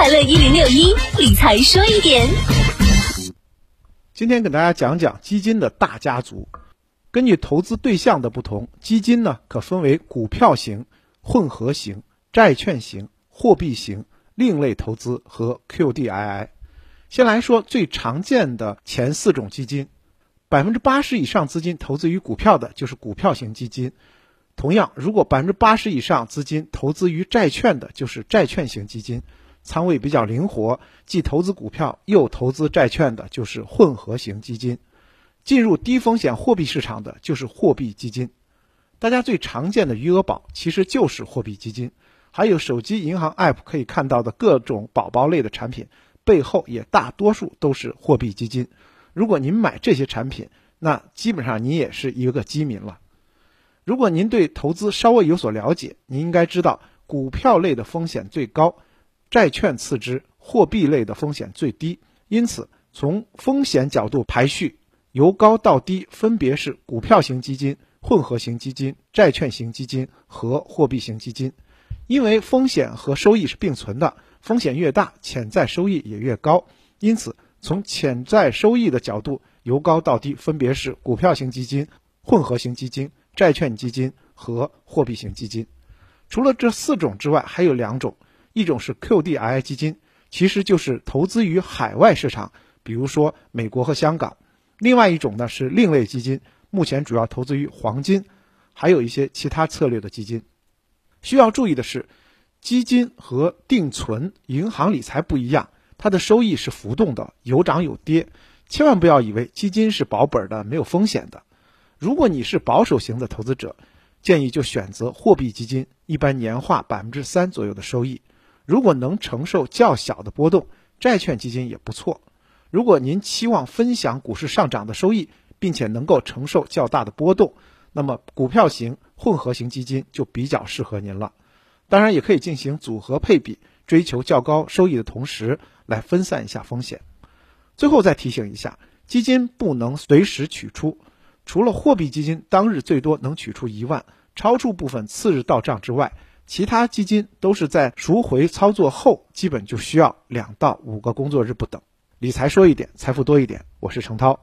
快乐一零六一理财说一点。今天给大家讲讲基金的大家族。根据投资对象的不同，基金呢可分为股票型、混合型、债券型、货币型、另类投资和 QDII。先来说最常见的前四种基金，百分之八十以上资金投资于股票的就是股票型基金。同样，如果百分之八十以上资金投资于债券的，就是债券型基金。仓位比较灵活，既投资股票又投资债券的，就是混合型基金；进入低风险货币市场的，就是货币基金。大家最常见的余额宝其实就是货币基金，还有手机银行 App 可以看到的各种宝宝类的产品，背后也大多数都是货币基金。如果您买这些产品，那基本上您也是一个基民了。如果您对投资稍微有所了解，您应该知道股票类的风险最高。债券次之，货币类的风险最低，因此从风险角度排序，由高到低分别是股票型基金、混合型基金、债券型基金和货币型基金。因为风险和收益是并存的，风险越大，潜在收益也越高。因此，从潜在收益的角度，由高到低分别是股票型基金、混合型基金、债券基金和货币型基金。除了这四种之外，还有两种。一种是 QDII 基金，其实就是投资于海外市场，比如说美国和香港；另外一种呢是另类基金，目前主要投资于黄金，还有一些其他策略的基金。需要注意的是，基金和定存、银行理财不一样，它的收益是浮动的，有涨有跌。千万不要以为基金是保本的、没有风险的。如果你是保守型的投资者，建议就选择货币基金，一般年化百分之三左右的收益。如果能承受较小的波动，债券基金也不错。如果您期望分享股市上涨的收益，并且能够承受较大的波动，那么股票型、混合型基金就比较适合您了。当然，也可以进行组合配比，追求较高收益的同时，来分散一下风险。最后再提醒一下，基金不能随时取出，除了货币基金当日最多能取出一万，超出部分次日到账之外。其他基金都是在赎回操作后，基本就需要两到五个工作日不等。理财说一点，财富多一点。我是程涛。